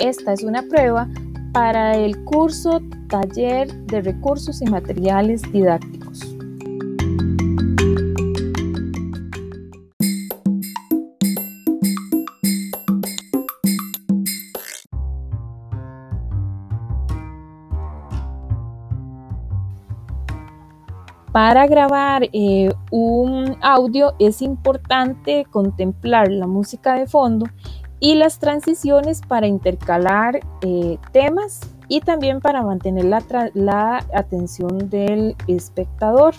Esta es una prueba para el curso Taller de Recursos y Materiales Didácticos. Para grabar eh, un audio es importante contemplar la música de fondo y las transiciones para intercalar eh, temas y también para mantener la, la atención del espectador.